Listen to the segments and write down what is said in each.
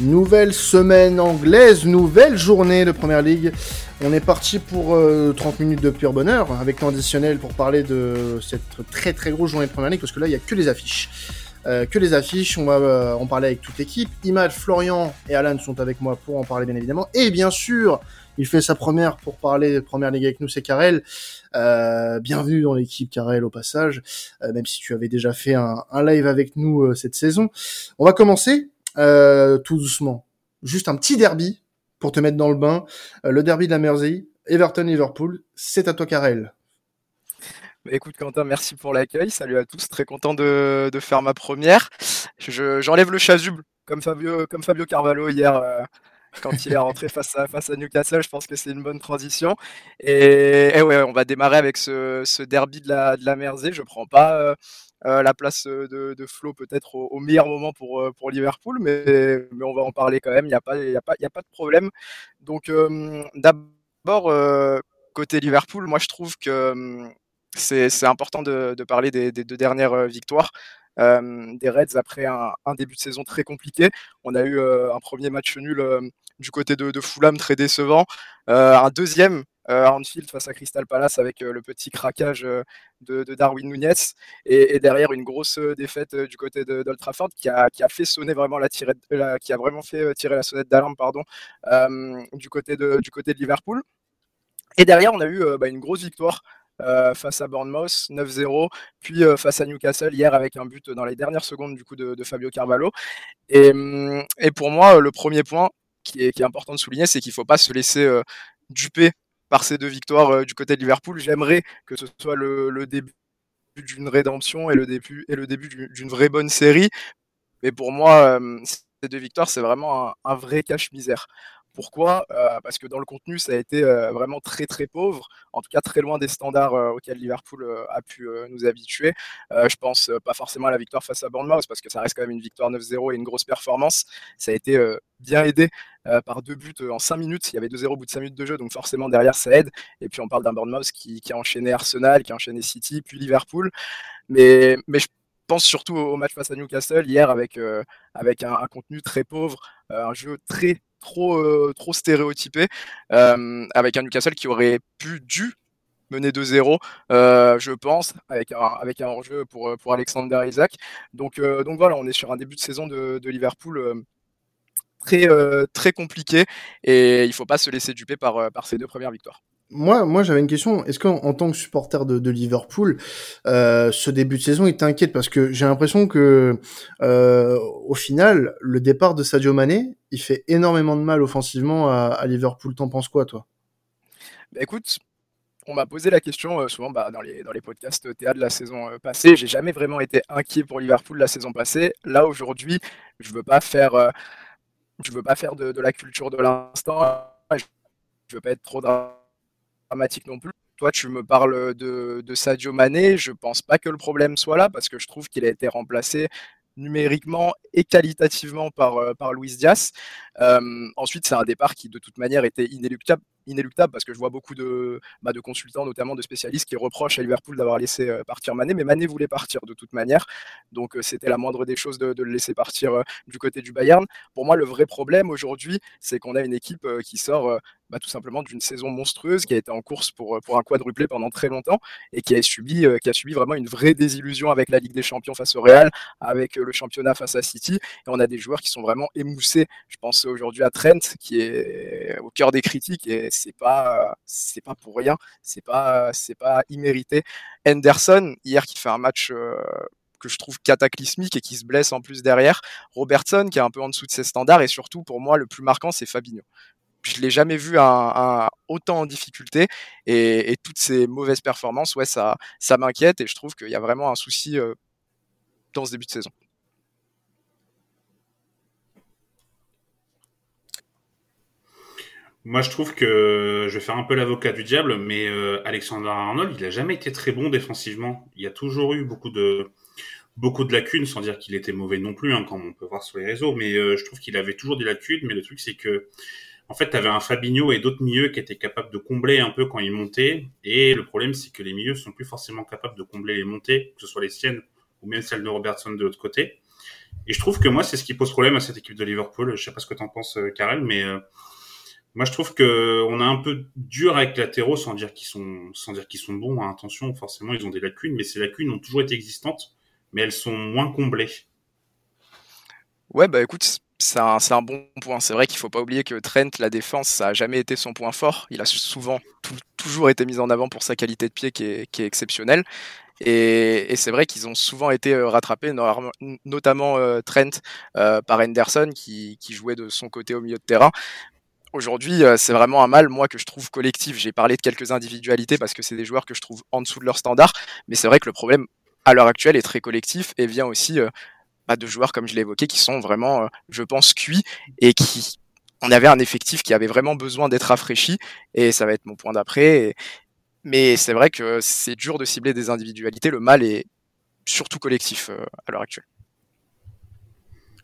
Nouvelle semaine anglaise, nouvelle journée de Première Ligue. On est parti pour 30 euh, minutes de pur bonheur, avec l'additionnel pour parler de cette très très grosse journée de Première Ligue, parce que là, il n'y a que les affiches. Euh, que les affiches, on va euh, en parler avec toute l'équipe. Imad, Florian et Alan sont avec moi pour en parler bien évidemment. Et bien sûr, il fait sa première pour parler de Première Ligue avec nous, c'est Karel. bienvenue dans l'équipe Karel au passage, même si tu avais déjà fait un, un live avec nous cette saison. On va commencer euh, tout doucement. Juste un petit derby pour te mettre dans le bain. Euh, le derby de la Mersey, Everton-Liverpool, c'est à toi, Karel. Écoute Quentin, merci pour l'accueil. Salut à tous, très content de, de faire ma première. J'enlève le chasuble comme Fabio, comme Fabio Carvalho hier euh, quand il est rentré face à, face à Newcastle. Je pense que c'est une bonne transition. Et, ouais, on va démarrer avec ce, ce derby de la, de la Mersey. Je prends pas euh, la place euh, de, de Flo peut-être au, meilleur moment pour, euh, pour Liverpool, mais, mais on va en parler quand même, il n'y a, pas, a, a pas de problème. Donc d'abord, côté Liverpool, moi je trouve que c'est important de, parler des, deux dernières victoires. Des Reds après un, début de saison très compliqué. On a eu un premier match nul du côté de, Fulham très décevant, un deuxième euh, Anfield face à Crystal Palace avec euh, le petit craquage euh, de, Darwin Nunez. Et, derrière une grosse défaite du côté d'Old Trafford qui a, qui a fait sonner vraiment la, qui a vraiment fait tirer la sonnette d'alarme pardon du côté de du côté de Liverpool. Et derrière on a eu bah, une grosse victoire face à Bournemouth 9-0 puis face à Newcastle hier avec un but dans les dernières secondes du coup de, Fabio Carvalho et, et, pour moi le premier point qui est, important de souligner c'est qu'il ne faut pas se laisser duper par ces deux victoires euh, du côté de Liverpool. J'aimerais que ce soit le, début d'une rédemption et le début, d'une vraie bonne série. Mais pour moi, euh, ces deux victoires, c'est vraiment un, vrai cache-misère. Pourquoi? Euh, Parce que dans le contenu, ça a été vraiment très très pauvre, en tout cas très loin des standards auxquels Liverpool a pu nous habituer. je pense pas forcément à la victoire face à Bournemouth, parce que ça reste quand même une victoire 9-0 et une grosse performance. Ça a été bien aidé euh, par deux buts euh, en 5 minutes. Il y avait 2-0 au bout de 5 minutes de jeu, donc forcément derrière ça aide. Et puis on parle d'un Bournemouth qui, a enchaîné Arsenal, qui a enchaîné City, puis Liverpool. Mais, je pense surtout au match face à Newcastle hier euh, avec un, contenu très pauvre, un jeu très trop, trop stéréotypé, avec un Newcastle qui aurait pu, dû mener 2-0, je pense, avec un, avec enjeu pour, pour Alexander Isaac. Donc, donc voilà, on est sur un début de saison de, Liverpool très, euh, très compliqué et il faut pas se laisser duper par, euh, par ces deux premières victoires. Moi, moi, j'avais une question. Est-ce qu'en tant que supporter de, Liverpool, euh, ce début de saison, il t'inquiète? Parce que j'ai l'impression que, euh, au final, le départ de Sadio Mané, il fait énormément de mal offensivement à, Liverpool. T'en penses quoi, toi? Bah, Écoute, on m'a posé la question euh, souvent bah, dans, les, dans les podcasts TA de la saison euh, passée. J'ai jamais vraiment été inquiet pour Liverpool la saison passée. Là, aujourd'hui, je veux pas faire je veux pas faire de, la culture de l'instant, je veux pas être trop dramatique non plus. Toi, tu me parles de, Sadio Mané, je pense pas que le problème soit là parce que je trouve qu'il a été remplacé numériquement et qualitativement par, euh, par Luis Diaz. Euh, ensuite, c'est un départ qui, de toute manière, était inéluctable, inéluctable parce que je vois beaucoup de, bah, de consultants, notamment de spécialistes, qui reprochent à Liverpool d'avoir laissé euh, partir Mané, mais Mané voulait partir de toute manière, donc c'était la moindre des choses de, le laisser partir du côté du Bayern. Pour moi, le vrai problème aujourd'hui, c'est qu'on a une équipe qui sort bah, tout simplement d'une saison monstrueuse qui a été en course pour, pour un quadruplé pendant très longtemps et qui a subi, qui a subi vraiment une vraie désillusion avec la Ligue des Champions face au Real, avec le championnat face à City, et on a des joueurs qui sont vraiment émoussés. Je pense aujourd'hui à Trent qui est au cœur des critiques c'est pas c'est pas pour rien, c'est pas pas immérité. Henderson hier qui fait un match euh, que je trouve cataclysmique et qui se blesse en plus derrière. Robertson qui est un peu en dessous de ses standards et surtout pour moi le plus marquant c'est Fabinho. Je l'ai jamais vu un, autant en difficulté et, toutes ces mauvaises performances, ouais, ça, ça m'inquiète et je trouve qu'il y a vraiment un souci euh, dans ce début de saison. Moi, je trouve que je vais faire un peu l'avocat du diable, mais euh, Alexander Arnold, il a jamais été très bon défensivement. Il y a toujours eu beaucoup de beaucoup de lacunes, sans dire qu'il était mauvais non plus, hein, comme on peut voir sur les réseaux. Mais euh, je trouve qu'il avait toujours des lacunes. Mais le truc, c'est que en fait, tu avais un Fabinho et d'autres milieux qui étaient capables de combler un peu quand ils montaient. Et le problème, c'est que les milieux sont plus forcément capables de combler les montées, que ce soit les siennes ou même celles de Robertson de l'autre côté. Et je trouve que moi, c'est ce qui pose problème à cette équipe de Liverpool. Je sais pas ce que t'en penses, Karel, mais moi, je trouve que on a un peu dur avec latéraux sans dire qu'ils sont, sans dire qu'ils sont bons. Hein. Attention, forcément, ils ont des lacunes, mais ces lacunes ont toujours été existantes, mais elles sont moins comblées. Ouais, bah écoute, c'est un, bon point. C'est vrai qu'il faut pas oublier que Trent, la défense, ça a jamais été son point fort. Il a souvent toujours été mis en avant pour sa qualité de pied qui est, exceptionnelle. Et, c'est vrai qu'ils ont souvent été euh, rattrapés, notamment euh, Trent euh, par Henderson qui, jouait de son côté au milieu de terrain aujourd'hui, euh, c'est vraiment un mal, moi, que je trouve collectif. J'ai parlé de quelques individualités parce que c'est des joueurs que je trouve en dessous de leur standard, mais c'est vrai que le problème, à l'heure actuelle, est très collectif et vient aussi euh, bah, de joueurs, comme je l'ai évoqué, qui sont vraiment, euh, je pense, cuits et qui. On avait un effectif qui avait vraiment besoin d'être rafraîchi, et ça va être mon point d'après. Mais c'est vrai que c'est dur de cibler des individualités. Le mal est surtout collectif à l'heure actuelle.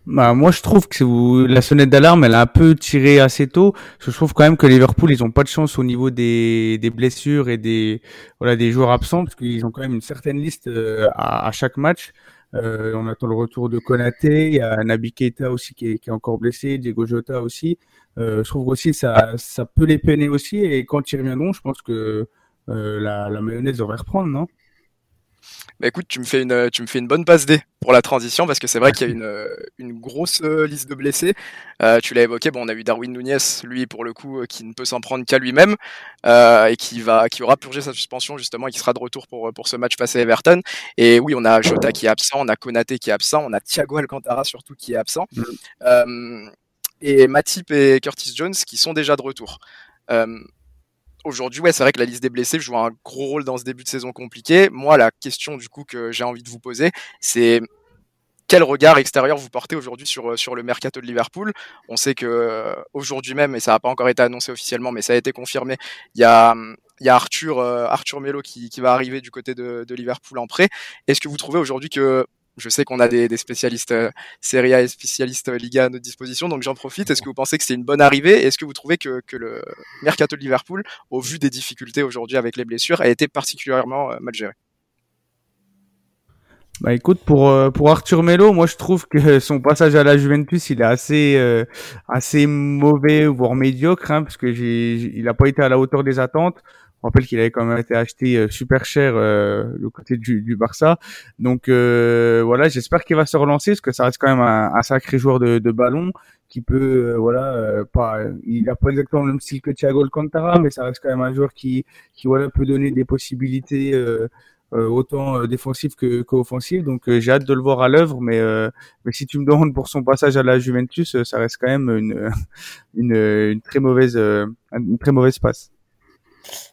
Bah, moi, je trouve que la sonnette d'alarme, elle a un peu tiré assez tôt. Je trouve quand même que Liverpool, ils ont pas de chance au niveau des, des blessures et des voilà des joueurs absents, parce qu'ils ont quand même une certaine liste euh, à, à, chaque match. Euh, on attend le retour de Konaté, il y a Naby Keita aussi qui est, qui est encore blessé, Diego Jota aussi. Euh, je trouve aussi ça ça peut les peiner aussi, et quand ils reviendront, je pense que euh, la, la mayonnaise devrait reprendre, non? Bah écoute, tu me fais une, tu me fais une bonne passe D pour la transition parce que c'est vrai qu'il y a une, une grosse euh, liste de blessés. Euh, tu l'as évoqué, bon, on a eu Darwin Nunez, lui pour le coup, euh, qui ne peut s'en prendre qu'à lui-même euh, et qui va, qui aura purgé sa suspension justement et qui sera de retour pour pour ce match passé à Everton. Et oui, on a Jota qui est absent, on a Konaté qui est absent, on a Thiago Alcantara surtout qui est absent. Mm. Euh, et Matip et Curtis Jones qui sont déjà de retour. Euh, aujourd'hui, ouais, c'est vrai que la liste des blessés joue un gros rôle dans ce début de saison compliqué. Moi, la question du coup que j'ai envie de vous poser, c'est quel regard extérieur vous portez aujourd'hui sur, sur le mercato de Liverpool? On sait que euh, aujourd'hui même, et ça n'a pas encore été annoncé officiellement, mais ça a été confirmé, il y a, il y a Arthur, euh, Arthur Melo qui, qui, va arriver du côté de, de Liverpool en prêt. Est-ce que vous trouvez aujourd'hui que je sais qu'on a des, des, spécialistes euh, Serie A et spécialistes euh, Liga à notre disposition, donc j'en profite. Est-ce que vous pensez que c'est une bonne arrivée? Est-ce que vous trouvez que, le mercato de Liverpool, au vu des difficultés aujourd'hui avec les blessures, a été particulièrement euh, mal géré? Bah écoute, pour pour Arthur Melo, moi je trouve que son passage à la Juventus, il est assez assez mauvais voire médiocre, hein, parce que j'ai il a pas été à la hauteur des attentes. On rappelle qu'il avait quand même été acheté euh, super cher euh, du côté du, du Barça. Donc euh, voilà, j'espère qu'il va se relancer parce que ça reste quand même un, un sacré joueur de, de ballon qui peut, euh, voilà, euh, pas, il a pas exactement le même style que Thiago Alcantara, mais ça reste quand même un joueur qui, qui voilà, peut donner des possibilités autant défensives que qu'offensives. Donc j'ai hâte de le voir à l'œuvre, mais mais si tu me demandes pour son passage à la Juventus, ça reste quand même une une, une très mauvaise une très mauvaise passe.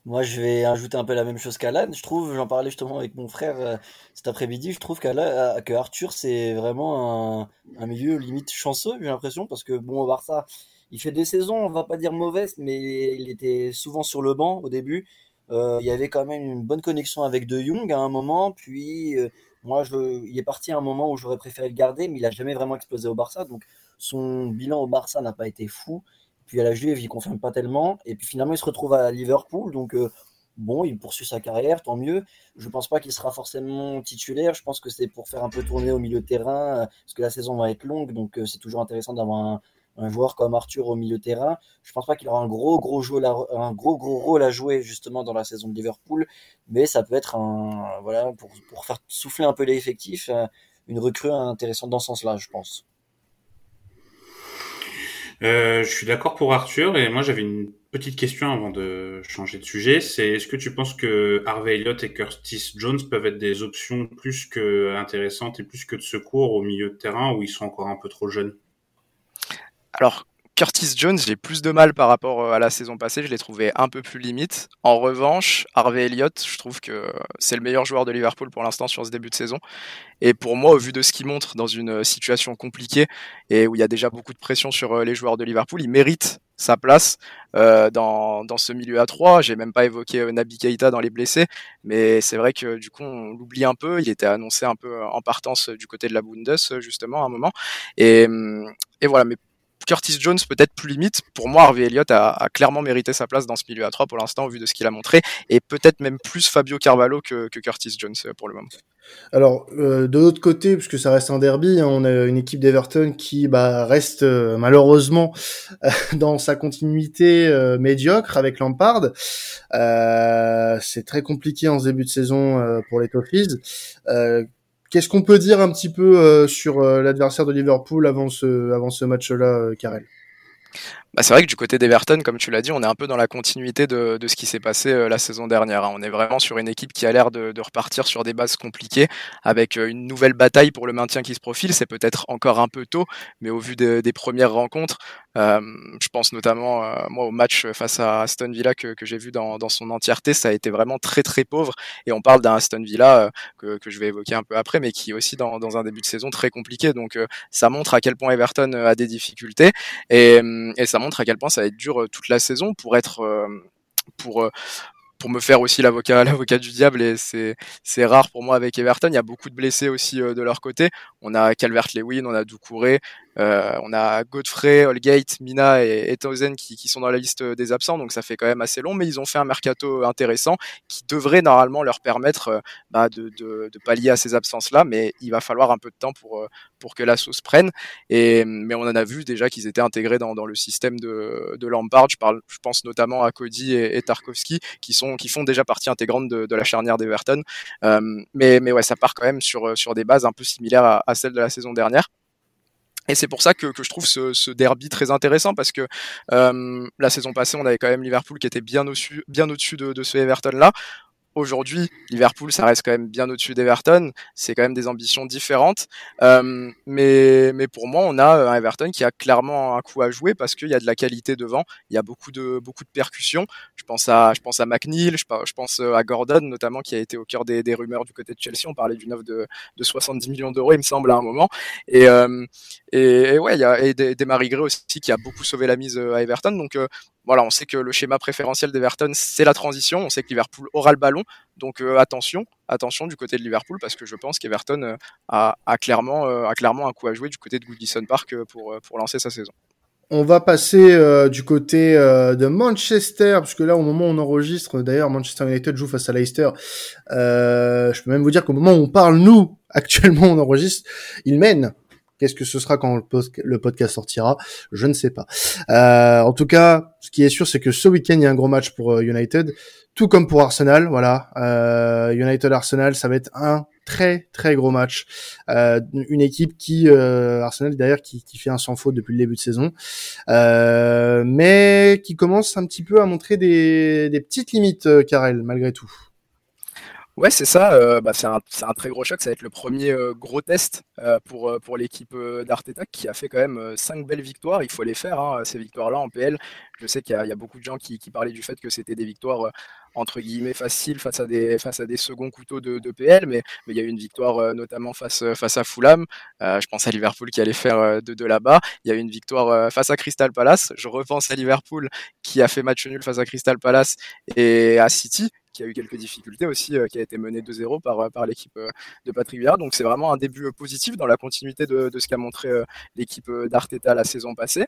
Moi, je vais ajouter un peu la même chose qu'Alan. Je trouve, j'en parlais justement avec mon frère euh, cet après-midi, je trouve qu'Alan, euh, que Arthur, c'est vraiment un, milieu limite chanceux, j'ai l'impression, parce que bon, au Barça, il fait des saisons, on va pas dire mauvaises, mais il était souvent sur le banc au début. Euh, il y avait quand même une bonne connexion avec De Jong à un moment, puis moi, il est parti à un moment où j'aurais préféré le garder, mais il a jamais vraiment explosé au Barça, donc son bilan au Barça n'a pas été fou. Puis à la Juve, il confirme pas tellement. Et puis finalement, il se retrouve à Liverpool. Donc, euh, bon, il poursuit sa carrière, tant mieux. Je pense pas qu'il sera forcément titulaire. Je pense que c'est pour faire un peu tourner au milieu de terrain, euh, parce que la saison va être longue. Donc, euh, c'est toujours intéressant d'avoir un, joueur comme Arthur au milieu de terrain. Je pense pas qu'il aura un gros, gros, rôle à jouer justement dans la saison de Liverpool. Mais ça peut être un, voilà, pour, pour faire souffler un peu l'effectif, une recrue intéressante dans ce sens-là, je pense. Euh, je suis d'accord pour Arthur et moi j'avais une petite question avant de changer de sujet. C'est est-ce que tu penses que Harvey Elliott et Curtis Jones peuvent être des options plus que intéressantes et plus que de secours au milieu de terrain où ils sont encore un peu trop jeunes? Alors Curtis Jones, j'ai plus de mal par rapport euh, à la saison passée, je l'ai trouvé un peu plus limite. En revanche, Harvey Elliott, je trouve que c'est le meilleur joueur de Liverpool pour l'instant sur ce début de saison. Et pour moi, au vu de ce qu'il montre dans une situation compliquée et où il y a déjà beaucoup de pression sur euh, les joueurs de Liverpool, il mérite sa place euh, dans, dans ce milieu à 3. J'ai même pas évoqué euh, Naby Keita dans les blessés, mais c'est vrai que du coup on l'oublie un peu. Il était annoncé un peu en partance du côté de la Bundes justement à un moment. Et, et voilà, Curtis Jones peut-être plus limite. Pour moi, Harvey Elliott a, clairement mérité sa place dans ce milieu à 3 pour l'instant, au vu de ce qu'il a montré, et peut-être même plus Fabio Carvalho que, Curtis Jones euh, pour le moment. Alors, euh, de l'autre côté, puisque ça reste un derby, hein, on a une équipe d'Everton qui bah, reste euh, malheureusement dans sa continuité médiocre avec Lampard. c'est très compliqué en ce début de saison pour les Toffees. Qu'est-ce qu'on peut dire un petit peu sur l'adversaire de Liverpool avant ce, match-là, Karel? Bah, c'est vrai que du côté d'Everton, comme tu l'as dit, on est un peu dans la continuité de, de ce qui s'est passé euh, la saison dernière. Hein. On est vraiment sur une équipe qui a l'air de, de, repartir sur des bases compliquées, avec euh, une nouvelle bataille pour le maintien qui se profile. C'est peut-être encore un peu tôt, mais au vu des premières rencontres, euh, je pense notamment moi au match face à Aston Villa que, que j'ai vu dans, dans, son entièreté, ça a été vraiment très très pauvre. Et on parle d'un Aston Villa que, que, je vais évoquer un peu après, mais qui est aussi dans, dans un début de saison très compliqué. Donc ça montre à quel point Everton a des difficultés et, et ça montre à quel point ça va être dur euh, toute la saison pour être euh, pour euh, pour me faire aussi l'avocat l'avocat du diable et c'est c'est rare pour moi avec Everton. Il y a beaucoup de blessés aussi de leur côté. On a Calvert Lewin on a Doucouré euh, on a Godfrey, Holgate, Mina et, et qui, sont dans la liste des absents, donc ça fait quand même assez long, mais ils ont fait un mercato intéressant qui devrait normalement leur permettre euh, bah, de, pallier à ces absences-là, mais il va falloir un peu de temps pour, euh, que la sauce prenne. Mais on en a vu déjà qu'ils étaient intégrés dans, le système de, de Lampard. Je, pense notamment à Cody et, Tarkovsky qui, font déjà partie intégrante de, la charnière d'Everton. Mais, mais ouais, ça part quand même sur, des bases un peu similaires à celles de la saison dernière. Et c'est pour ça que, je trouve ce, derby très intéressant parce que euh, la saison passée, on avait quand même Liverpool qui était bien au-dessus, bien au-dessus de, de ce Everton-là. Aujourd'hui, Liverpool, ça reste quand même bien au-dessus d'Everton. C'est quand même des ambitions différentes. Euh, mais, mais pour moi, on a un Everton qui a clairement un coup à jouer parce qu'il y a de la qualité devant. Il y a beaucoup de, beaucoup de percussions. Je pense à, je pense à McNeil, je, pense à Gordon, notamment, qui a été au cœur des, rumeurs du côté de Chelsea. On parlait d'une offre de, de 70 millions d'euros, il me semble, à un moment. Et, euh, ouais, il y a des, des aussi qui a beaucoup sauvé la mise à Everton. Donc, euh, voilà, on sait que le schéma préférentiel d'Everton, c'est la transition. On sait que Liverpool aura le ballon. Donc euh, attention, attention du côté de Liverpool parce que je pense qu'Everton euh, a, a, clairement, euh, a clairement un coup à jouer du côté de Goodison Park pour, lancer sa saison. On va passer du côté de Manchester, puisque là, au moment où on enregistre, d'ailleurs, Manchester United joue face à Leicester. je peux même vous dire qu'au moment où on parle, nous, actuellement, on enregistre, il mène Qu'est-ce que ce sera quand le, podcast sortira? Je ne sais pas. Euh, en tout cas, ce qui est sûr, c'est que ce week-end, il y a un gros match pour euh, United, tout comme pour Arsenal. Voilà, euh, United Arsenal, ça va être un très très gros match. Une équipe qui Arsenal derrière qui, fait un sans faute depuis le début de saison, mais qui commence un petit peu à montrer des, des petites limites, Karel, malgré tout. Ouais, c'est ça. Euh, bah, c'est un, très gros choc. Ça va être le premier euh, gros test euh, pour, l'équipe d'Arteta qui a fait quand même cinq belles victoires. Il faut les faire, hein, ces victoires-là en PL. Je sais qu'il y, a beaucoup de gens qui, parlaient du fait que c'était des victoires entre guillemets faciles face à des, face à des seconds couteaux de, PL, mais, mais il y a eu une victoire notamment face, face à Fulham. je pense à Liverpool qui allait faire de, de là-bas. Il y a eu une victoire face à Crystal Palace. Je repense à Liverpool qui a fait match nul face à Crystal Palace et à City qui a eu quelques difficultés aussi, euh, qui a été mené 2-0 par, euh, par l'équipe euh, de Patrick Vieira. Donc c'est vraiment un début positif dans la continuité de ce qu'a montré l'équipe d'Arteta la saison passée.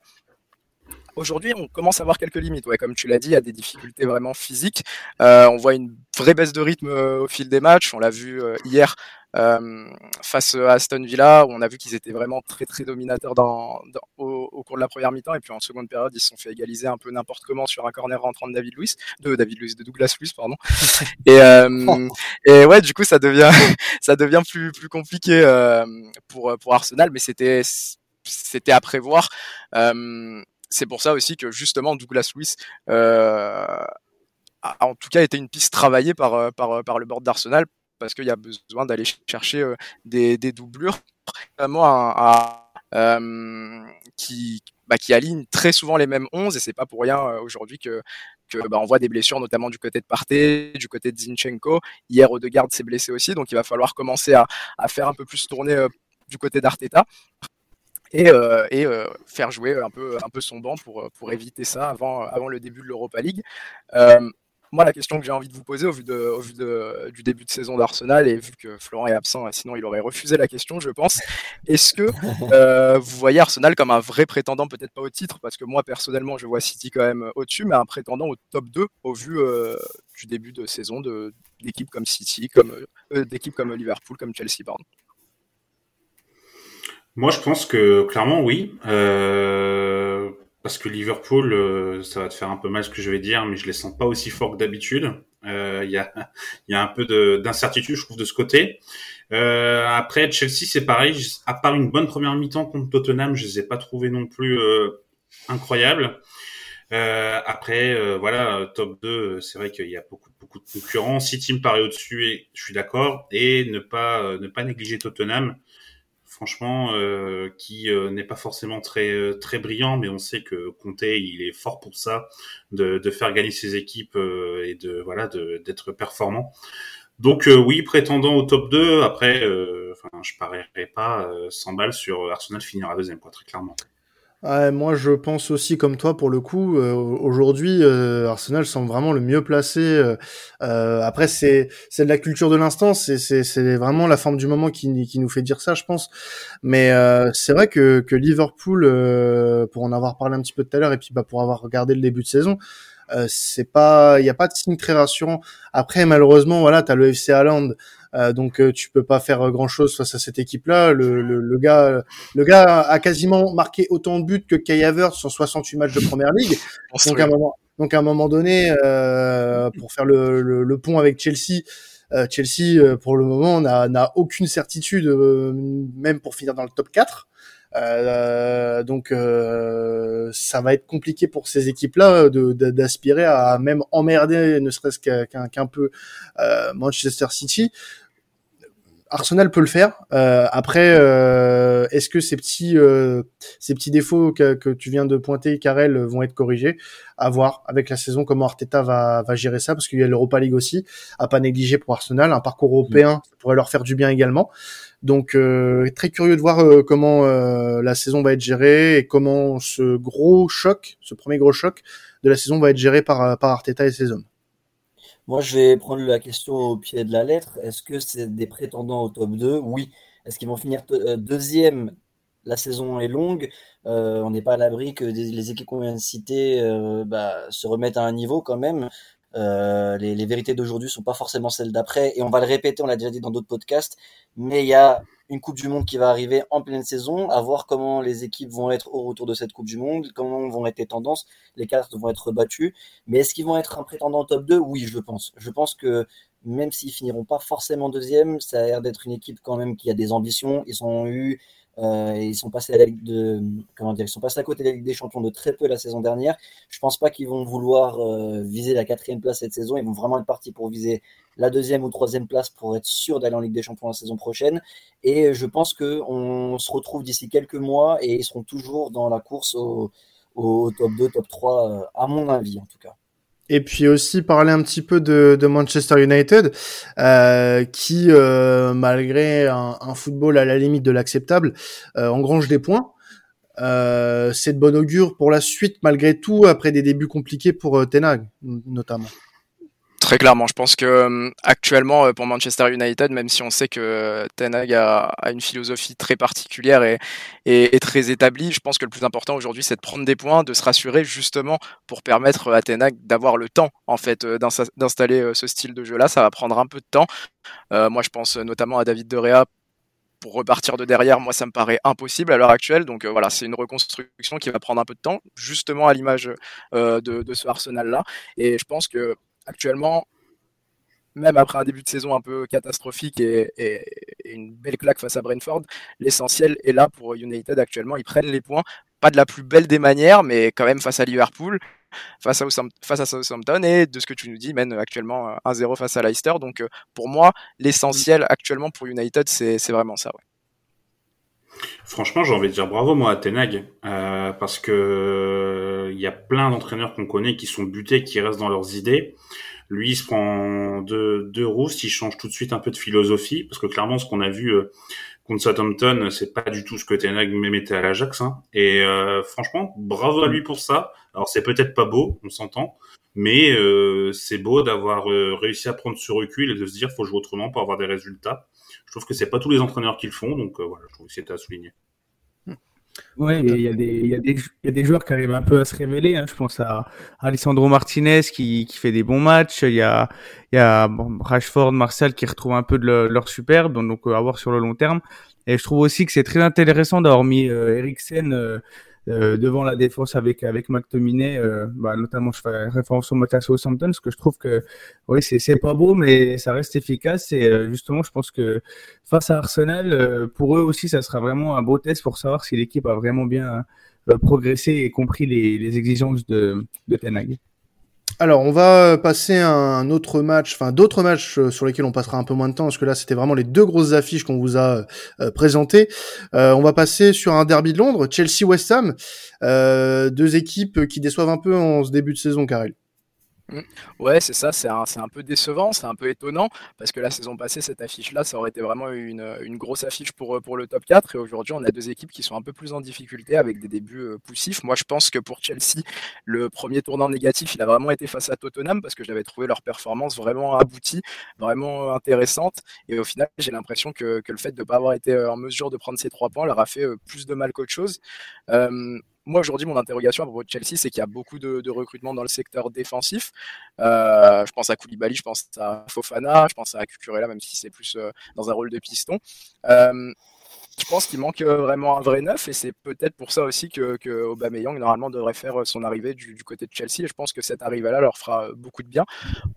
Aujourd'hui, on commence à voir quelques limites. Ouais, comme tu l'as dit, il y a des difficultés vraiment physiques. Euh, on voit une vraie baisse de rythme au fil des matchs. On l'a vu hier euh, face à Aston Villa, où on a vu qu'ils étaient vraiment très très dominateurs dans, dans au, au, cours de la première mi-temps, et puis en seconde période, ils se sont fait égaliser un peu n'importe comment sur un corner rentrant de David Luiz, de David Luiz, de Douglas Luiz, pardon. et, euh, et ouais, du coup, ça devient ça devient plus plus compliqué euh, pour pour Arsenal, mais c'était c'était à prévoir. Euh, c'est pour ça aussi que justement Douglas Luiz euh, a en tout cas été une piste travaillée par, par, par le board d'Arsenal parce qu'il y a besoin d'aller chercher euh, des, des, doublures, euh, qui, bah, qui aligne très souvent les mêmes 11 et c'est pas pour rien euh, aujourd'hui que que bah, on voit des blessures notamment du côté de Partey, du côté de Zinchenko. Hier Odegaard s'est blessé aussi, donc il va falloir commencer à, à faire un peu plus tourner euh, du côté d'Arteta et, euh, et euh, faire jouer un peu, un peu son banc pour, pour éviter ça avant, avant le début de l'Europa League. Euh, moi, la question que j'ai envie de vous poser au vu, de, au vu de, du début de saison d'Arsenal et vu que Florent est absent, sinon il aurait refusé la question, je pense. Est-ce que euh, vous voyez Arsenal comme un vrai prétendant, peut-être pas au titre, parce que moi personnellement, je vois City quand même au-dessus, mais un prétendant au top 2 au vu euh, du début de saison d'équipes comme City, comme euh, d'équipes comme Liverpool, comme Chelsea, pardon. Moi, je pense que clairement, oui. Euh, parce que Liverpool, euh, ça va te faire un peu mal ce que je vais dire, mais je les sens pas aussi forts que d'habitude. Euh, il y, a, y a un peu d'incertitude, je trouve, de ce côté. Euh, après, Chelsea, c'est pareil. À part une bonne première mi-temps contre Tottenham, je les ai pas trouvés non plus incroyables. après, voilà, top 2, c'est vrai qu'il y a beaucoup, beaucoup de concurrents. City me paraît au-dessus, je suis d'accord. Et ne pas, ne pas négliger Tottenham franchement, euh, qui euh, n'est pas forcément très euh, très brillant, mais on sait que Conte, il est fort pour ça, de, faire gagner ses équipes et de voilà d'être performant. Donc oui, prétendant au top 2, après, enfin, je parierais pas 100 balles sur Arsenal finira deuxième, quoi, très clairement moi, je pense aussi comme toi pour le coup. Euh, aujourd'hui, euh, Arsenal semble vraiment le mieux placé. Euh, après, c'est c'est de la culture de l'instant. C'est c'est c'est vraiment la forme du moment qui qui nous fait dire ça, je pense. Mais c'est vrai que que Liverpool, pour en avoir parlé un petit peu tout à l'heure et puis bah pour avoir regardé le début de saison, c'est pas, il y a pas de signe très rassurant. Après, malheureusement, voilà, t'as le FC Haaland euh, donc euh, tu peux pas faire grand chose face à cette équipe-là. Le, le, le, gars, le gars a quasiment marqué autant de buts que Kai Havertz sur 68 matchs de première ligue. donc à un moment, donc à un moment donné, euh, pour faire le, le, pont avec Chelsea. Chelsea, pour le moment, n'a aucune certitude, même pour finir dans le top 4. Euh, donc euh, ça va être compliqué pour ces équipes-là d'aspirer à même emmerder, ne serait-ce qu'un peu euh, Manchester City. Arsenal peut le faire. Euh, après, euh, est-ce que ces petits euh, ces petits défauts que, que, tu viens de pointer, Karel, vont être corrigés? À voir avec la saison comment Arteta va, va gérer ça, parce qu'il y a l'Europa League aussi à pas négliger pour Arsenal, un parcours européen pourrait leur faire du bien également. Donc euh, très curieux de voir euh, comment euh, la saison va être gérée et comment ce gros choc, ce premier gros choc de la saison va être géré par, Arteta et ses hommes. Moi, je vais prendre la question au pied de la lettre. Est-ce que c'est des prétendants au top 2 Oui. Est-ce qu'ils vont finir deuxième? La saison est longue. on n'est pas à l'abri que les équipes qu'on vient de citer bah, se remettent à un niveau quand même. Euh, les, vérités d'aujourd'hui sont pas forcément celles d'après, et on va le répéter, on l'a déjà dit dans d'autres podcasts, mais il y a une Coupe du Monde qui va arriver en pleine saison, à voir comment les équipes vont être au retour de cette Coupe du Monde, comment vont être les tendances, les cartes vont être battues, mais est-ce qu'ils vont être un prétendant top 2 Oui, je pense. Je pense que même s'ils finiront pas forcément deuxième, ça a l'air d'être une équipe quand même qui a des ambitions. Ils ont eu euh, ils sont passés à côté de la Ligue des Champions de très peu la saison dernière. Je pense pas qu'ils vont vouloir euh, viser la quatrième place cette saison. Ils vont vraiment être partis pour viser la deuxième ou troisième place pour être sûr d'aller en Ligue des Champions la saison prochaine. Et je pense que on se retrouve d'ici quelques mois et ils seront toujours dans la course au, au top 2, top 3, euh, à mon avis en tout cas. Et puis aussi parler un petit peu de, de Manchester United, euh, qui, euh, malgré un, un, football à la limite de l'acceptable, euh, engrange des points. Euh, c'est de bon augure pour la suite, malgré tout, après des débuts compliqués pour euh, Tenag, notamment. Très clairement, je pense que euh, actuellement euh, pour Manchester United, même si on sait que euh, Ten Hag a, une philosophie très particulière et, et, très établie, je pense que le plus important aujourd'hui, c'est de prendre des points, de se rassurer justement pour permettre à Ten Hag d'avoir le temps en fait d'installer ce style de jeu-là. Ça va prendre un peu de temps. moi, je pense notamment à David De Rea pour repartir de derrière, moi ça me paraît impossible à l'heure actuelle. Donc voilà, c'est une reconstruction qui va prendre un peu de temps, justement à l'image de, de, ce Arsenal-là. Et je pense que actuellement, même après un début de saison un peu catastrophique et, une belle claque face à Brentford, l'essentiel est là pour United actuellement. Ils prennent les points, pas de la plus belle des manières, mais quand même face à Liverpool, face à, face à Southampton et de ce que tu nous dis, mène actuellement 1-0 face à Leicester. Donc euh, pour moi, l'essentiel actuellement pour United, c'est vraiment ça. Franchement, j'ai envie de dire bravo moi à Tenag euh, parce que euh, il y a plein d'entraîneurs qu'on connaît qui sont butés, qui restent dans leurs idées. Lui, il se prend deux, deux rousses, il change tout de suite un peu de philosophie parce que clairement, ce qu'on a vu euh, contre Southampton, c'est pas du tout ce que Ten Hag mettait à l'Ajax. Hein. Et euh, franchement, bravo à lui pour ça. Alors c'est peut-être pas beau, on s'entend, mais euh, c'est beau d'avoir réussi à prendre ce recul et de se dire faut jouer autrement pour avoir des résultats. Je trouve que c'est pas tous les entraîneurs qui le font, donc voilà, je trouve que c'était à souligner. Y, a des, il, y il y a des joueurs qui arrivent un peu à se révéler. Hein. Je pense à Alessandro Martinez qui, qui fait des bons matchs. Il y a, y a bon, Rashford, Martial qui retrouvent un peu de leur, superbe, donc à voir sur le long terme. Et je trouve aussi que c'est très intéressant d'avoir mis euh, Eriksen euh, euh, devant la défense avec avec McTominay, euh, bah, notamment je fais référence au match à Southampton, parce que je trouve que oui c'est c'est pas beau, mais ça reste efficace. Et euh, justement, je pense que face à Arsenal, pour eux aussi, ça sera vraiment un beau test pour savoir si l'équipe a vraiment bien progressé et compris les, les exigences de de Ten. Alors, on va passer à un autre match, enfin d'autres matchs euh, sur lesquels on passera un peu moins de temps, parce que là, c'était vraiment les deux grosses affiches qu'on vous a euh, présentées. Euh, on va passer sur un derby de Londres, Chelsea-West Ham, euh, deux équipes qui déçoivent un peu en ce début de saison, Karel. Mmh. Ouais, c'est ça, c'est un, un, peu décevant, c'est un peu étonnant, parce que la saison passée, cette affiche-là, ça aurait été vraiment une, une, grosse affiche pour, pour le top 4, et aujourd'hui, on a deux équipes qui sont un peu plus en difficulté avec des débuts euh, poussifs. Moi, je pense que pour Chelsea, le premier tournant négatif, il a vraiment été face à Tottenham, parce que j'avais trouvé leur performance vraiment aboutie, vraiment intéressante, et au final, j'ai l'impression que, que, le fait de ne pas avoir été euh, en mesure de prendre ces trois points leur a fait euh, plus de mal qu'autre chose. Euh, moi aujourd'hui mon interrogation à propos de Chelsea c'est qu'il y a beaucoup de, de, recrutement dans le secteur défensif. Euh, je pense à Koulibaly je pense à Fofana je pense à Cucurella même si c'est plus euh, dans un rôle de piston. Euh, je pense qu'il manque euh, vraiment un vrai neuf et c'est peut-être pour ça aussi que, que Aubameyang normalement devrait faire euh, son arrivée du, côté de Chelsea je pense que cette arrivée-là leur fera euh, beaucoup de bien.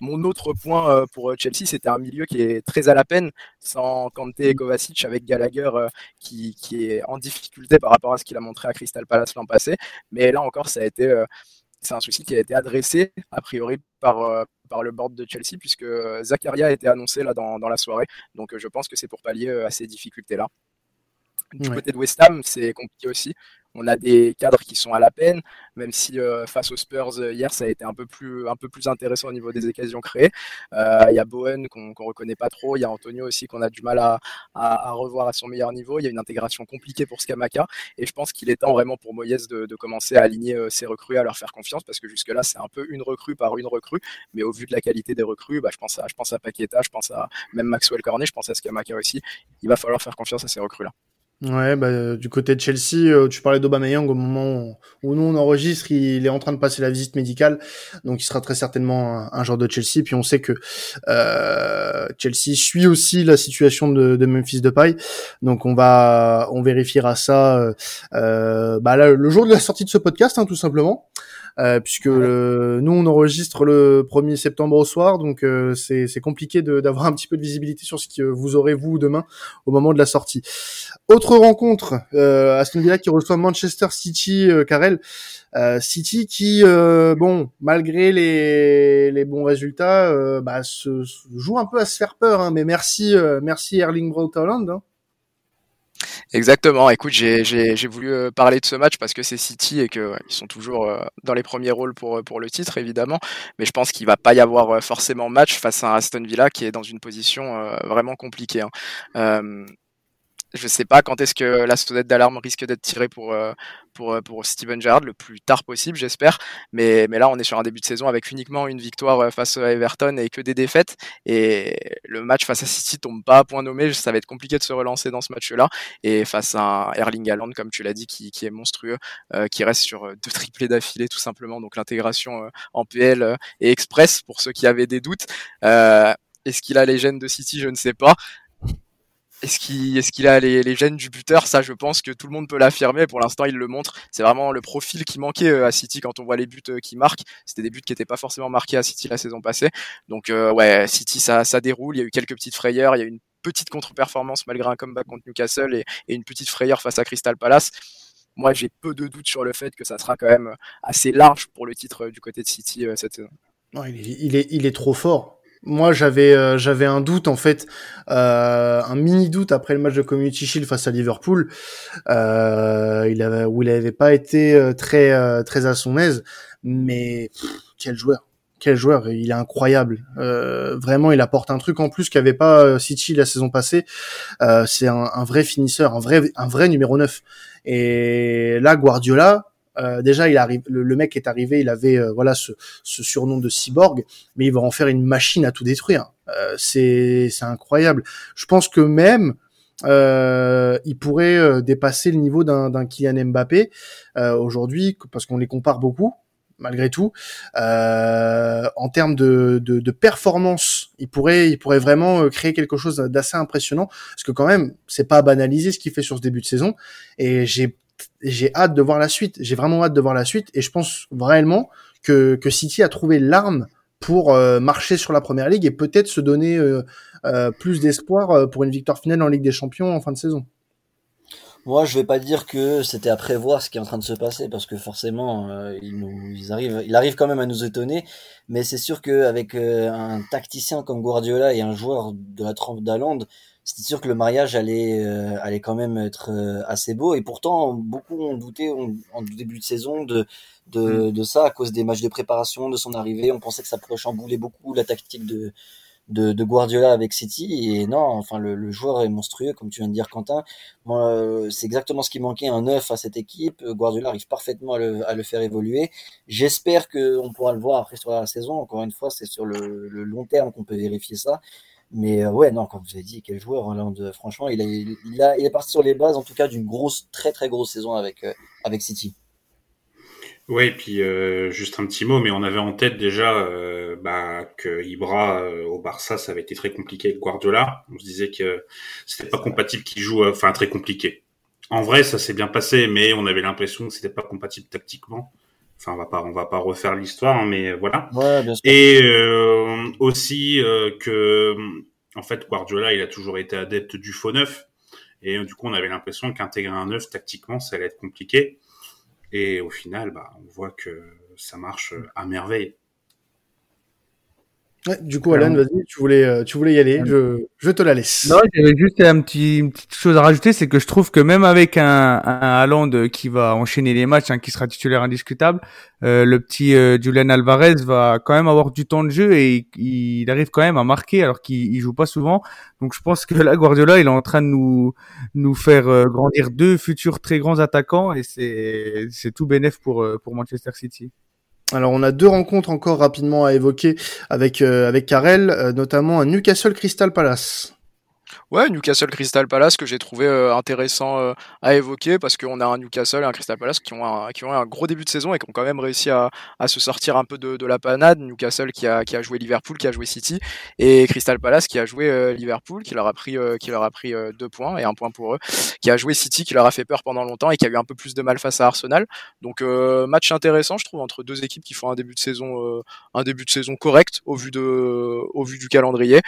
Mon autre point pour Chelsea, c'était un milieu qui est très à la peine sans Kanté et Kovacic avec Gallagher qui, qui est en difficulté par rapport à ce qu'il a montré à Crystal Palace l'an passé. Mais là encore, ça a été c'est un souci qui a été adressé a priori par, par le board de Chelsea puisque Zakaria a été annoncé là dans, dans la soirée. Donc je pense que c'est pour pallier à ces difficultés là. Du ouais. côté de West Ham, c'est compliqué aussi. On a des cadres qui sont à la peine, même si euh, face aux Spurs euh, hier, ça a été un peu plus, un peu plus intéressant au niveau des occasions créées. Euh, il y a Bowen qu'on qu reconnaît pas trop, il y a Antonio aussi qu'on a du mal à, à, à, revoir à son meilleur niveau. Il y a une intégration compliquée pour Skamaka, et je pense qu'il est temps vraiment pour Moyes de, de, commencer à aligner euh, ses recrues, à leur faire confiance, parce que jusque-là, c'est un peu une recrue par une recrue, mais au vu de la qualité des recrues, bah, je pense à, je pense à Paqueta, je pense à même Maxwell Cornet, je pense à Skamaka aussi. Il va falloir faire confiance à ces recrues-là. Ouais, bah, du côté de Chelsea, euh, tu parlais d'Aubameyang au moment où nous on enregistre, il est en train de passer la visite médicale, donc il sera très certainement un, un joueur de Chelsea. Puis on sait que euh, Chelsea suit aussi la situation de, de Memphis Depay, donc on va, on vérifiera ça euh, bah, là, le jour de la sortie de ce podcast, hein, tout simplement. Euh, puisque euh, nous on enregistre le 1er septembre au soir, donc euh, c'est compliqué d'avoir un petit peu de visibilité sur ce que vous aurez vous demain au moment de la sortie. Autre rencontre, euh, Aston Villa qui reçoit Manchester City, euh, Carrel. Euh, City qui, euh, bon, malgré les, les bons résultats, euh, bah, se, se, joue un peu à se faire peur. Hein, mais merci, euh, merci Erling Braut Haaland. Hein. Exactement. Écoute, j'ai voulu parler de ce match parce que c'est City et qu'ils ouais, sont toujours dans les premiers rôles pour, pour le titre, évidemment. Mais je pense qu'il va pas y avoir forcément match face à Aston Villa qui est dans une position vraiment compliquée. Hein. Euh, je sais pas quand est-ce que la sonnette d'alarme risque d'être tirée pour, euh, pour, euh, pour Steven Gerrard, le plus tard possible, j'espère. Mais, mais là, on est sur un début de saison avec uniquement une victoire euh, face à Everton et que des défaites. Et le match face à City tombe pas à point nommé. Ça va être compliqué de se relancer dans ce match-là. Et face à Erling Haaland, comme tu l'as dit, qui, qui est monstrueux, euh, qui reste sur deux triplés d'affilée, tout simplement. Donc l'intégration en PL et express pour ceux qui avaient des doutes. Est-ce qu'il a les gènes de City? Je ne sais pas. Est-ce qu'il qu'il a les, gènes du buteur? Ça, je pense que tout le monde peut l'affirmer. Pour l'instant, il le montre. C'est vraiment le profil qui manquait euh, à City quand on voit les buts euh, qui marquent. C'était des buts qui n'étaient pas forcément marqués à City la saison passée. Donc, euh, ouais, City, ça, ça déroule. Il y a eu quelques petites frayeurs. Il y a eu une petite contre-performance malgré un comeback contre Newcastle et, et une petite frayeur face à Crystal Palace. Moi, j'ai peu de doutes sur le fait que ça sera quand même assez large pour le titre du côté de City cette saison. Non, il est trop fort moi j'avais euh, j'avais un doute en fait euh, un mini doute après le match de Community Shield face à Liverpool euh, où il avait pas été euh, très euh, très à son aise mais quel joueur quel joueur, il est incroyable. Euh, vraiment, il apporte un truc en plus qu'avait pas City la saison passée. C'est un, un, vrai finisseur, un vrai, un vrai numéro 9. Et là, Guardiola, euh, déjà, il arrive, le, mec est arrivé, il avait euh, voilà ce, ce, surnom de cyborg, mais il va en faire une machine à tout détruire. Euh, c'est incroyable. Je pense que même il pourrait dépasser le niveau d'un Kylian Mbappé aujourd'hui, parce qu'on les compare beaucoup malgré tout. Euh, en termes de, de, de, performance, il pourrait, il pourrait vraiment créer quelque chose d'assez impressionnant, parce que quand même, c'est pas banalisé ce qu'il fait sur ce début de saison. Et j'ai j'ai hâte de voir la suite. J'ai vraiment hâte de voir la suite et je pense vraiment que, que City a trouvé l'arme pour euh, marcher sur la première ligue et peut-être se donner euh, euh, plus d'espoir pour une victoire finale en Ligue des Champions en fin de saison. Moi, je vais pas dire que c'était à prévoir ce qui est en train de se passer parce que forcément, il arrive quand même à nous étonner. Mais c'est sûr qu'avec un tacticien comme Guardiola et un joueur de la trempe d'Alande, c'était sûr que le mariage allait, euh, allait quand même être euh, assez beau. Et pourtant, beaucoup ont douté en, début de saison de, de, mm. de, ça à cause des matchs de préparation, de son arrivée. On pensait que ça pourrait chambouler beaucoup la tactique de, de, de Guardiola avec City. Et non, enfin, le, le, joueur est monstrueux, comme tu viens de dire, Quentin. Moi, euh, c'est exactement ce qui manquait, un neuf à cette équipe. Guardiola arrive parfaitement à le, à le faire évoluer. J'espère qu'on pourra le voir après sur la saison. Encore une fois, c'est sur le, le long terme qu'on peut vérifier ça. Mais euh, ouais, non, comme vous avez dit, quel joueur, Hollande. Euh, franchement, il, a, il, est parti sur les bases, en tout cas, d'une grosse, très très grosse saison avec, euh, City. Ouais, et puis juste un petit mot, mais on avait en tête déjà bah, que Ibra au Barça, ça avait été très compliqué avec Guardiola. On se disait que c'était pas compatible qu'il joue, enfin très compliqué. En vrai, ça s'est bien passé, mais on avait l'impression que c'était pas compatible tactiquement. Enfin, on va pas, on va pas refaire l'histoire, hein, mais voilà. Ouais, bien sûr. Et euh, aussi euh, que, en fait, Guardiola, il a toujours été adepte du faux neuf, et euh, du coup, on avait l'impression qu'intégrer un neuf tactiquement, ça allait être compliqué. Et au final, bah, on voit que ça marche à merveille. Ouais, du coup, Alan, vas-y, tu voulais, euh, tu voulais y aller, je, je te la laisse. Non, j'avais juste un petit, une petite chose à rajouter, c'est que je trouve que même avec un, un Haaland qui va enchaîner les matchs, hein, qui sera titulaire indiscutable, euh, le petit euh, Julian Alvarez va quand même avoir du temps de jeu et il, arrive quand même à marquer alors qu'il joue pas souvent. Donc je pense que là, Guardiola, il est en train de nous, nous faire euh, grandir deux futurs très grands attaquants et c'est, c'est tout bénéf pour, pour Manchester City. Alors on a deux rencontres encore rapidement à évoquer avec euh, avec Karel, euh, notamment un Newcastle Crystal Palace. Ouais, Newcastle Crystal Palace que j'ai trouvé euh, intéressant euh, à évoquer parce qu'on a un Newcastle et un Crystal Palace qui ont un, qui ont un gros début de saison et qui ont quand même réussi à, à se sortir un peu de, la panade. Newcastle qui a, qui a joué Liverpool, qui a joué City et Crystal Palace qui a joué euh, Liverpool, qui leur a pris, qui leur a pris deux points et un point pour eux, qui a joué City, qui leur a fait peur pendant longtemps et qui a eu un peu plus de mal face à Arsenal. Donc match intéressant, je trouve, entre deux équipes qui font un début de saison, un début de saison correct au vu de, au vu du calendrier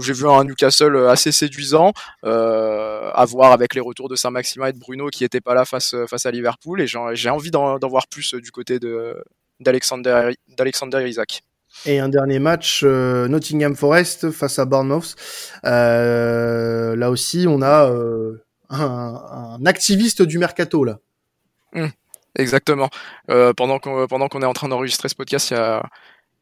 j'ai vu un Newcastle euh, assez séduisant, euh, à voir avec les retours de Saint-Maximin et de Bruno qui n'étaient pas là face, face à Liverpool. Et j'ai envie d'en voir plus du côté d'Alexander Isaac. Et un dernier match, euh, Nottingham Forest face à Bournemouth. Euh, là aussi, on a euh, un, un, activiste du mercato là. Mmh, exactement. Euh, pendant qu'on pendant qu'on est en train d'enregistrer ce podcast, il y a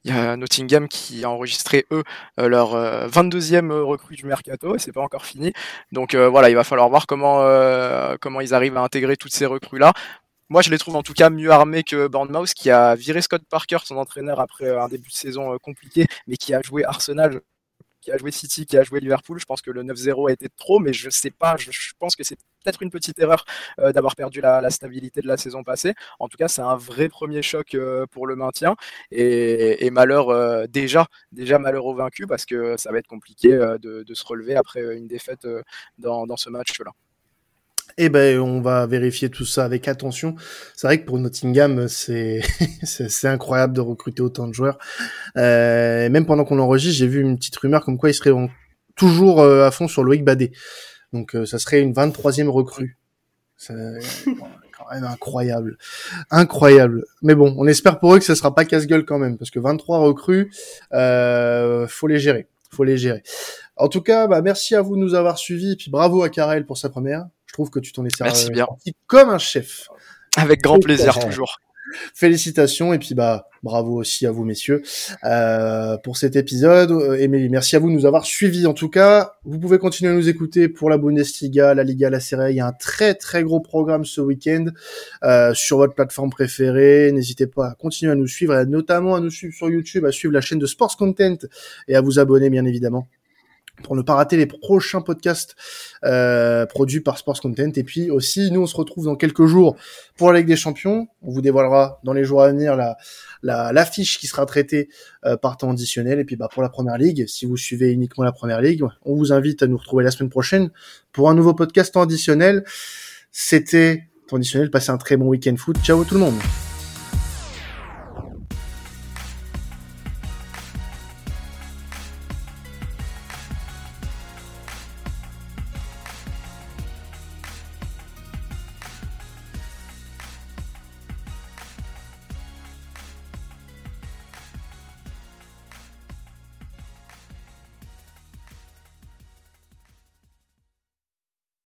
il y a Nottingham qui a enregistré eux euh, leur 22e euh, recrue du mercato et c'est pas encore fini. Donc euh, voilà, il va falloir voir comment comment ils arrivent à intégrer toutes ces recrues là. Moi, je les trouve en tout cas mieux armés que Bournemouth, qui a viré Scott Parker, son entraîneur, après un début de saison compliqué, mais qui a joué Arsenal qui a joué City, qui a joué Liverpool. Je pense que le 9-0 a été trop, mais je sais pas. Je, pense que c'est peut-être une petite erreur euh, d'avoir perdu la, stabilité de la saison passée. En tout cas, c'est un vrai premier choc euh, pour le maintien et, malheur euh, déjà, déjà malheur au vaincu parce que ça va être compliqué de, se relever après une défaite dans ce match-là. Eh ben, on va vérifier tout ça avec attention. C'est vrai que pour Nottingham, c'est incroyable de recruter autant de joueurs. Euh, même pendant qu'on enregistre, j'ai vu une petite rumeur comme quoi il serait toujours euh, à fond sur Loïc Badet. Donc, euh, ça serait une 23e recrue. C'est quand même incroyable, incroyable. Mais bon, on espère pour eux que ça sera pas casse-gueule quand même, parce que 23 recrues, euh, faut les gérer, faut les gérer. En tout cas, bah, merci à vous de nous avoir suivis, et puis bravo à Karel pour sa première. Je trouve que tu t'en es servi comme un chef. Avec grand plaisir, toujours. Félicitations et puis bah bravo aussi à vous messieurs euh, pour cet épisode. Et merci à vous de nous avoir suivis en tout cas. Vous pouvez continuer à nous écouter pour la Bundesliga, la Liga, la Serie. Il y a un très très gros programme ce week-end euh, sur votre plateforme préférée. N'hésitez pas à continuer à nous suivre, et notamment à nous suivre sur YouTube, à suivre la chaîne de Sports Content et à vous abonner bien évidemment pour ne pas rater les prochains podcasts euh, produits par Sports Content. Et puis aussi, nous, on se retrouve dans quelques jours pour la Ligue des Champions. On vous dévoilera dans les jours à venir la l'affiche qui sera traitée euh, par temps additionnel. Et puis bah, pour la Première Ligue, si vous suivez uniquement la Première Ligue, on vous invite à nous retrouver la semaine prochaine pour un nouveau podcast temps additionnel. C'était temps additionnel. Passez un très bon week-end foot. Ciao tout le monde